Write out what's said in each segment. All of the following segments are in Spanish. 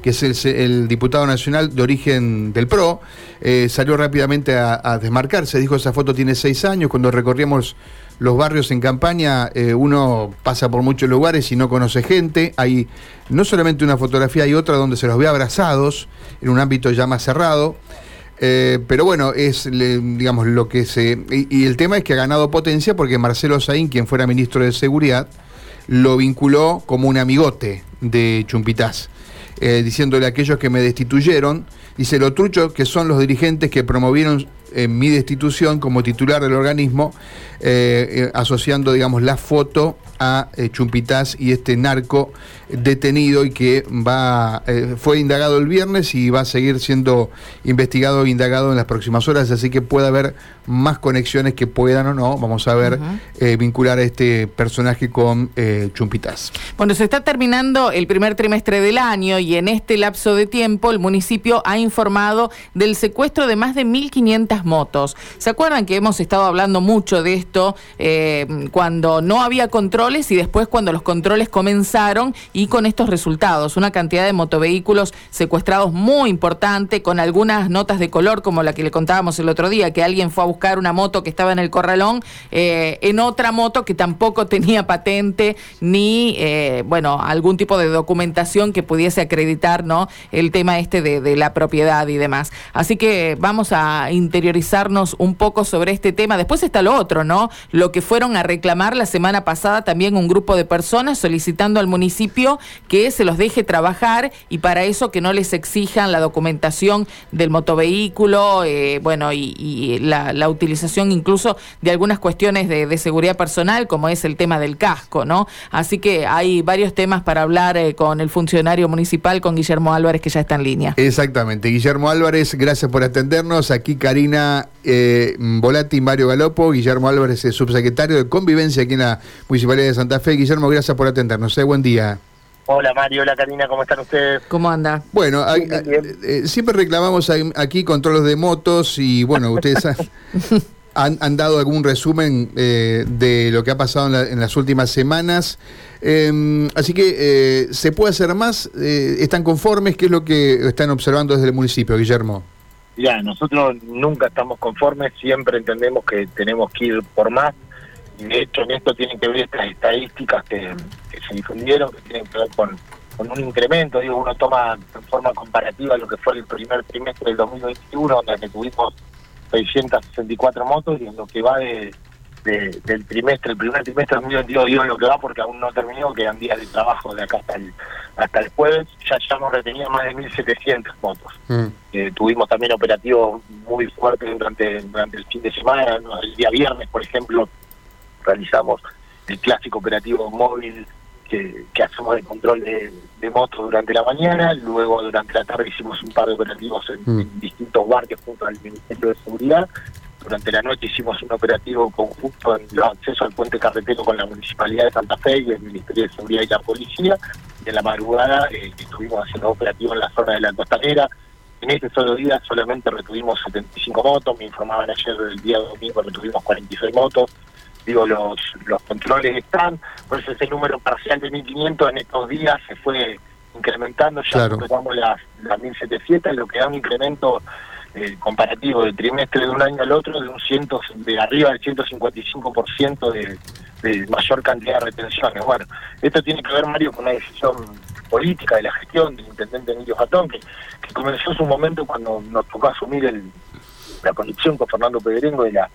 que es el, diputado nacional de origen del PRO, eh, salió rápidamente a, desmarcarse. Dijo, esa foto tiene seis años, cuando recorríamos los barrios en campaña, eh, uno pasa por muchos lugares y no conoce gente. Hay no solamente una fotografía, hay otra donde se los ve abrazados en un ámbito ya más cerrado. Eh, pero bueno, es digamos lo que se. Y, el tema es que ha ganado potencia porque Marcelo Saín, quien fuera ministro de Seguridad, lo vinculó como un amigote de Chumpitaz, eh, diciéndole a aquellos que me destituyeron, dice lo trucho que son los dirigentes que promovieron en mi destitución como titular del organismo, eh, asociando, digamos, la foto a Chumpitaz y este narco detenido y que va eh, fue indagado el viernes y va a seguir siendo investigado e indagado en las próximas horas, así que puede haber más conexiones que puedan o no, vamos a ver, eh, vincular a este personaje con eh, Chumpitas. Bueno, se está terminando el primer trimestre del año y en este lapso de tiempo el municipio ha informado del secuestro de más de 1.500 motos. ¿Se acuerdan que hemos estado hablando mucho de esto cuando no había y después cuando los controles comenzaron y con estos resultados, una cantidad de motovehículos secuestrados muy importante, con algunas notas de color, como la que le contábamos el otro día, que alguien fue a buscar una moto que estaba en el corralón, eh, en otra moto que tampoco tenía patente ni, eh, bueno, algún tipo de documentación que pudiese acreditar, ¿no? El tema este de, de la propiedad y demás. Así que vamos a interiorizarnos un poco sobre este tema. Después está lo otro, ¿no? Lo que fueron a reclamar la semana pasada también un grupo de personas solicitando al municipio que se los deje trabajar y para eso que no les exijan la documentación del motovehículo, eh, bueno, y, la, utilización incluso de algunas cuestiones de, seguridad personal, como es el tema del casco, ¿no? Así que hay varios temas para hablar eh, con el funcionario municipal, con Guillermo Álvarez, que ya está en línea. Exactamente. Guillermo Álvarez, gracias por atendernos. Aquí Karina eh, Volati, Mario Galopo, Guillermo Álvarez, subsecretario de Convivencia aquí en la Municipalidad de Santa Fe. Guillermo, gracias por atendernos. buen día. Hola Mario, hola Karina, ¿cómo están ustedes? ¿Cómo anda? Bueno, eh, eh, siempre reclamamos aquí controles de motos y bueno, ustedes han, dado algún resumen eh, de lo que ha pasado en, las últimas semanas. Em, así que, ¿se puede hacer más? ¿Están conformes? ¿Qué es lo que están observando desde el municipio, Guillermo? Ya, nosotros nunca estamos conformes, siempre entendemos que tenemos que ir por más. De hecho en esto tienen que ver estas estadísticas que, se difundieron, que tienen que ver con, con, un incremento, digo, uno toma en forma comparativa lo que fue el primer trimestre del 2021, donde tuvimos 664 motos, y en lo que va de, del trimestre, el primer trimestre del 2022, digo lo que va porque aún no terminó, quedan días de trabajo de acá hasta el, hasta el jueves, ya, ya hemos retenido más de 1.700 motos. Mm. Eh, tuvimos también operativos muy fuertes durante, durante el fin de semana, el día viernes, por ejemplo, realizamos el clásico operativo móvil que, hacemos de control de, motos durante la mañana, luego durante la tarde hicimos un par de operativos en, mm. distintos barrios junto al Ministerio de Seguridad, durante la noche hicimos un operativo conjunto en los accesos al puente carretero con la Municipalidad de Santa Fe y el Ministerio de Seguridad y la Policía, y en la madrugada eh, estuvimos haciendo operativos en la zona de la costanera, en este solo día solamente retuvimos 75 motos, me informaban ayer el día domingo retuvimos 46 motos, digo, los, los controles están, por eso ese número parcial de 1.500 en estos días se fue incrementando, ya claro. las, las 1.700, lo que da un incremento eh, comparativo del trimestre de un año al otro de un ciento, de arriba del 155% de, de mayor cantidad de retenciones. Bueno, esto tiene que ver, Mario, con una decisión política de la gestión del intendente Emilio Jatón, que, que comenzó en su momento cuando nos tocó asumir el, la conducción con Fernando Pedrengo de la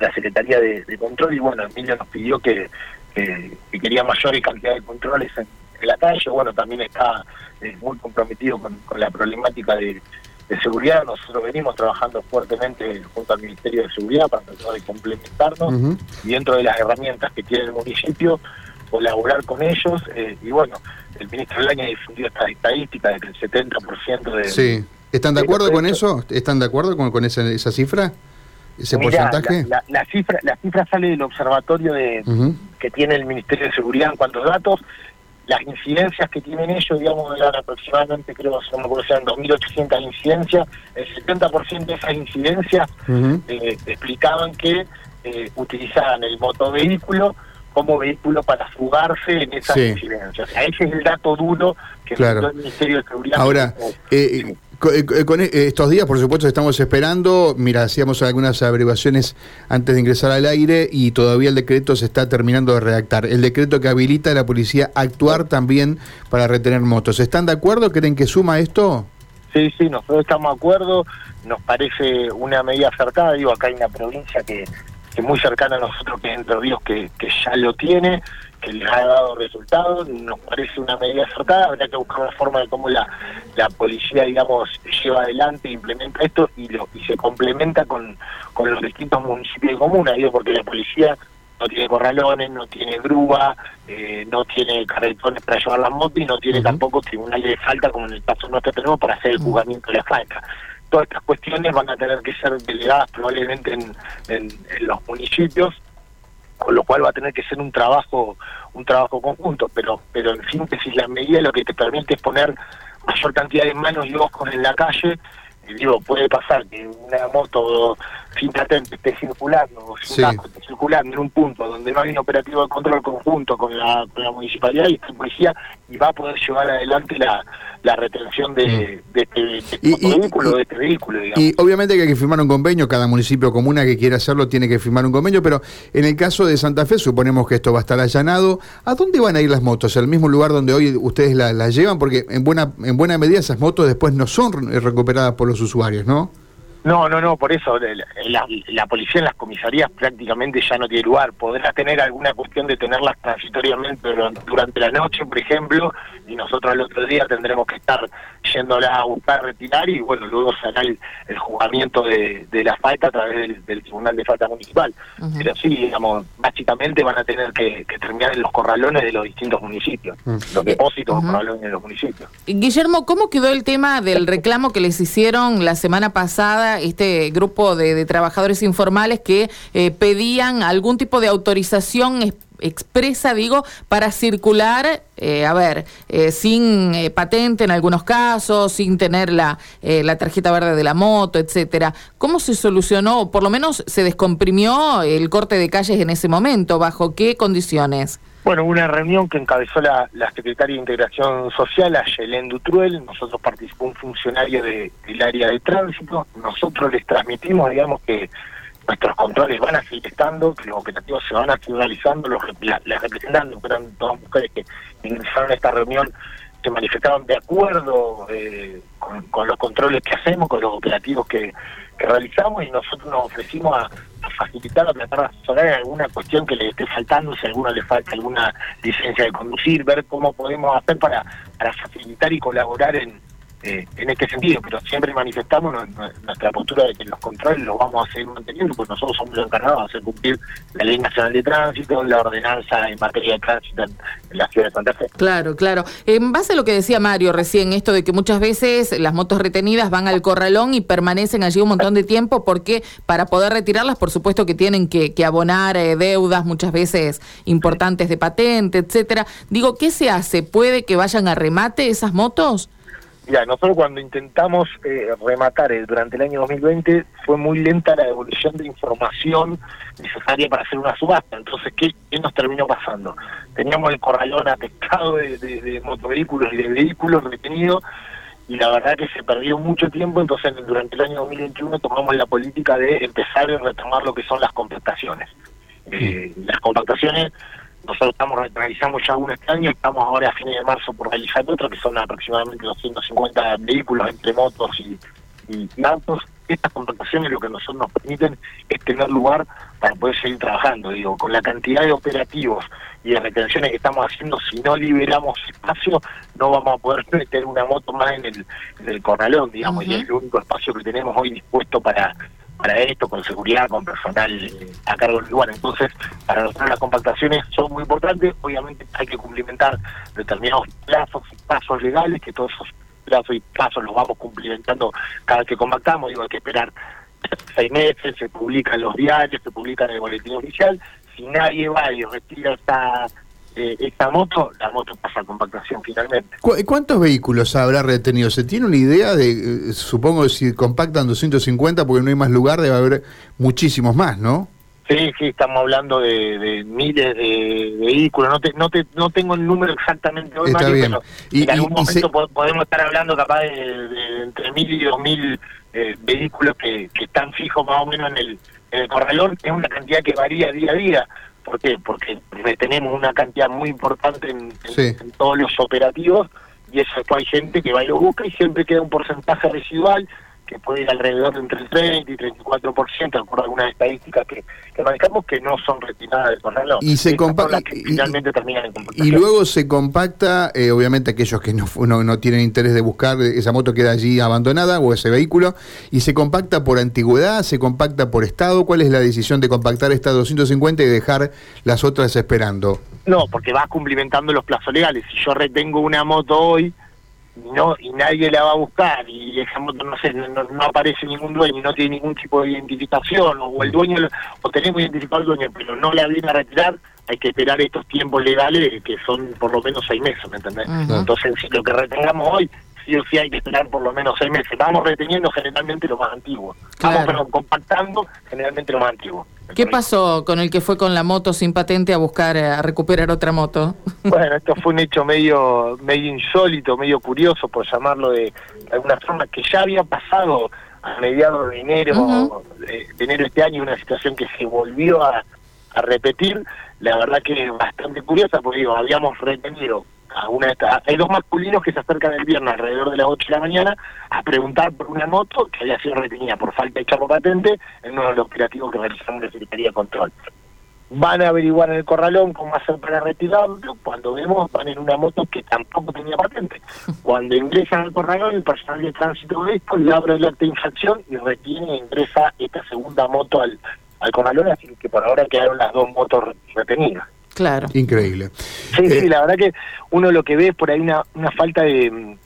la Secretaría de, Control y bueno, Emilio nos pidió que, quería mayor cantidad de controles en, la calle, bueno, también está eh, muy comprometido con, la problemática de, seguridad, nosotros venimos trabajando fuertemente junto al Ministerio de Seguridad para tratar de complementarnos y dentro de las herramientas que tiene el municipio, colaborar con ellos eh, y bueno, el ministro Laña difundió esta estadística de que el 70% de... Sí, ¿están de acuerdo con eso? ¿Están de acuerdo con, con esa, esa cifra? ese porcentaje? La, cifra, la cifra sale del observatorio de, que tiene el Ministerio de Seguridad en cuanto a datos. Las incidencias que tienen ellos, digamos, eran aproximadamente, creo, si no me acuerdo, sean 2.800 incidencias. El 70% de esas incidencias eh, explicaban que eh, utilizaban el motovehículo como vehículo para fugarse en esa incidencia. O sea, ese es el dato duro que claro. el Ministerio de Seguridad. Ahora, eh, eh, con, eh, estos días, por supuesto, estamos esperando. Mira, hacíamos algunas averiguaciones antes de ingresar al aire y todavía el decreto se está terminando de redactar. El decreto que habilita a la policía actuar también para retener motos. ¿Están de acuerdo? ¿Creen que suma esto? Sí, sí, nosotros estamos de acuerdo. Nos parece una medida acertada. Digo, acá hay una provincia que, que muy cercana a nosotros, que es Entre Ríos, que, que ya lo tiene que les ha dado resultados, nos parece una medida acertada, habrá que buscar una forma de cómo la, la policía, digamos, lleva adelante, implementa esto y lo y se complementa con, con los distintos municipios de comuna, digo, porque la policía no tiene corralones, no tiene grúa, eh, no tiene carretones para llevar las motos y no tiene tampoco tribunales de falta, como en el caso nuestro tenemos, para hacer el juzgamiento de la falta. Todas estas cuestiones van a tener que ser delegadas probablemente en, en los municipios con lo cual va a tener que ser un trabajo un trabajo conjunto pero pero en síntesis la medida lo que te permite es poner mayor cantidad de manos y ojos en la calle digo puede pasar que una moto sin patente esté circulando o sin esté circulando en un punto donde no hay un operativo de control conjunto con la, con la municipalidad y esta policía y va a poder llevar adelante la la retención de, de, este, de este vehículo, de este vehículo. Digamos. Y obviamente que hay que firmar un convenio, cada municipio comuna que quiera hacerlo tiene que firmar un convenio, pero en el caso de Santa Fe suponemos que esto va a estar allanado. ¿A dónde van a ir las motos? ¿Al mismo lugar donde hoy ustedes las llevan? Porque en buena, en buena medida esas motos después no son recuperadas por los usuarios, ¿no? No, no, no, por eso la, policía en las comisarías prácticamente ya no tiene lugar. Podrá tener alguna cuestión de tenerlas transitoriamente durante la noche, por ejemplo, y nosotros el otro día tendremos que estar yéndola a buscar, retirar y bueno, luego será el, juzgamiento de, la falta a través del, Tribunal de Falta Municipal. Pero sí, digamos, básicamente van a tener que, terminar en los corralones de los distintos municipios, los depósitos corralones de los municipios. Guillermo, ¿cómo quedó el tema del reclamo que les hicieron la semana pasada? Este grupo de, trabajadores informales que eh, pedían algún tipo de autorización expresa, digo, para circular, eh, a ver, eh, sin patente en algunos casos, sin tener la, la tarjeta verde de la moto, etcétera. ¿Cómo se solucionó, o por lo menos se descomprimió el corte de calles en ese momento? ¿Bajo qué condiciones? Bueno, una reunión que encabezó la, secretaria de Integración Social, Ayelen Dutruel, nosotros participó un funcionario del área de tránsito, nosotros les transmitimos, digamos, que nuestros controles van a seguir estando, que los operativos se van a seguir realizando, los, las representantes, que eran todas mujeres que ingresaron a esta reunión, se manifestaron de acuerdo eh, con, los controles que hacemos, con los operativos que, realizamos y nosotros nos ofrecimos a, facilitar, a tratar de asesorar alguna cuestión que le esté faltando, si a alguno le falta alguna licencia de conducir, ver cómo podemos hacer para, para facilitar y colaborar en, eh, en este sentido, pero siempre manifestamos nuestra postura de que los controles los vamos a seguir manteniendo, porque nosotros somos los encargados de hacer cumplir la Ley Nacional de Tránsito, la ordenanza en materia de tránsito en, la ciudad de Santa. Claro, claro. En base a lo que decía Mario recién, esto de que muchas veces las motos retenidas van al corralón y permanecen allí un montón de tiempo, porque para poder retirarlas, por supuesto que tienen que, abonar eh, deudas muchas veces importantes de patente, etcétera. Digo, ¿qué se hace? ¿Puede que vayan a remate esas motos? Mira, nosotros cuando intentamos eh, rematar durante el año 2020 fue muy lenta la devolución de información necesaria para hacer una subasta. Entonces, ¿qué, nos terminó pasando? Teníamos el corralón atestado de, de, motovehículos y de vehículos retenidos y la verdad que se perdió mucho tiempo, entonces durante el año 2021 tomamos la política de empezar a retomar lo que son las compactaciones. Eh, las compactaciones nosotros estamos realizamos ya uno este año, estamos ahora a fines de marzo por realizar otro, que son aproximadamente 250 vehículos entre motos y, y autos. Estas compactaciones lo que nosotros nos permiten es tener lugar para poder seguir trabajando. Digo, con la cantidad de operativos y de retenciones que estamos haciendo, si no liberamos espacio, no vamos a poder meter una moto más en el, en el corralón, digamos, y es el único espacio que tenemos hoy dispuesto para para esto, con seguridad, con personal a cargo del lugar. Entonces, para nosotros las compactaciones son muy importantes. Obviamente hay que cumplimentar determinados plazos y pasos legales, que todos esos plazos y pasos los vamos cumplimentando cada vez que compactamos. Digo, hay que esperar seis meses, se publican los diarios, se publica en el boletín oficial. Si nadie va y retira esta eh, esta moto, la moto pasa a compactación finalmente. ¿Cuántos vehículos habrá retenido? ¿Se tiene una idea de, eh, supongo, si compactan 250 porque no hay más lugar, debe haber muchísimos más, ¿no? Sí, sí, estamos hablando de, miles de, vehículos. No, te, no, te, no tengo el número exactamente hoy, Mario, pero y, en algún momento podemos estar hablando capaz de, entre mil y dos mil eh, vehículos que, que están fijos más o menos en el, en el corralón. Es una cantidad que varía día a día. ¿Por qué? Porque retenemos una cantidad muy importante en, en todos los operativos y eso hay gente que va y lo busca y siempre queda un porcentaje residual que puede ir alrededor de entre el 30 y 34%, de acuerdo a algunas estadísticas que, que manejamos, que no son retiradas del corralón. Y se compacta. finalmente terminan en Y luego se compacta, eh, obviamente aquellos que no, no, no, tienen interés de buscar, esa moto queda allí abandonada o ese vehículo, y se compacta por antigüedad, se compacta por estado. ¿Cuál es la decisión de compactar esta 250 y dejar las otras esperando? No, porque va cumplimentando los plazos legales. Si yo retengo una moto hoy, no y nadie la va a buscar y esa moto no sé no, aparece ningún dueño y no tiene ningún tipo de identificación o el dueño o tenemos identificado al dueño pero no la viene a retirar hay que esperar estos tiempos legales que son por lo menos seis meses ¿me entendés? entonces si lo que retengamos hoy sí o sí hay que esperar por lo menos seis meses. Vamos reteniendo generalmente lo más antiguo vamos compactando generalmente lo más antiguo ¿Qué pasó con el que fue con la moto sin patente a buscar, eh, a recuperar otra moto? Bueno, esto fue un hecho medio, medio insólito, medio curioso, por llamarlo de, alguna forma, que ya había pasado a mediados de enero, de, enero este año, una situación que se volvió a, a repetir. La verdad que es bastante curiosa, porque digo, habíamos retenido una hay dos masculinos que se acercan el viernes alrededor de las 8 de la mañana a preguntar por una moto que había sido retenida por falta de chapo patente en uno de los operativos que realizamos la Secretaría de Control. Van a averiguar en el corralón cómo hacer para retirarlo. Cuando vemos, van en una moto que tampoco tenía patente. Cuando ingresan al corralón, el personal de tránsito de esto le abre el acta de infracción y retiene e ingresa esta segunda moto al, al corralón. Así que por ahora quedaron las dos motos retenidas. Claro. Increíble. Sí, sí, eh, la verdad que uno lo que ve es por ahí una, una falta de,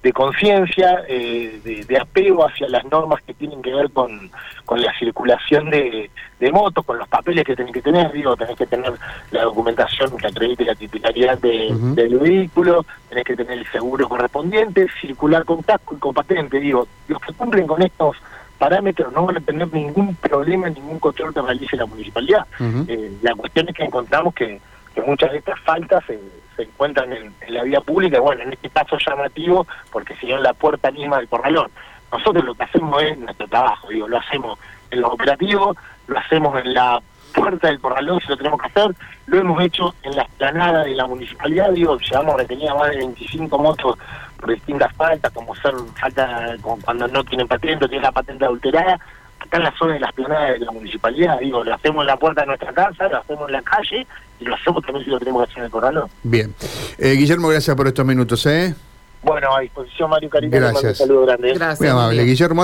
de conciencia, eh, de, apego hacia las normas que tienen que ver con, con la circulación de, de, motos, con los papeles que tienen que tener, digo, tenés que tener la documentación que acredite la titularidad del vehículo, tenés que tener el seguro correspondiente, circular con casco y con patente, digo, los que cumplen con estos parámetros no van a tener ningún problema, ningún control que realice la municipalidad. Eh, la cuestión es que encontramos que, muchas de estas faltas se, encuentran en, la vía pública, bueno, en este caso llamativo, porque si en la puerta misma del corralón. Nosotros lo que hacemos es nuestro trabajo, digo, lo hacemos en los operativos, lo hacemos en la puerta del corralón si lo tenemos que hacer, lo hemos hecho en la esplanada de la municipalidad, digo, llevamos retenida más de 25 motos por distintas faltas, como ser falta como cuando no tienen patente o tienen la patente adulterada, acá en la zona de la esplanada de la municipalidad, digo, lo hacemos en la puerta de nuestra casa, lo hacemos en la calle y lo hacemos también si lo tenemos que hacer en el corralón. Bien. Eh, Guillermo, gracias por estos minutos, ¿eh? Bueno, a disposición, Mario Carita. Gracias. Un saludo grande. Gracias. Muy amable. Guillermo.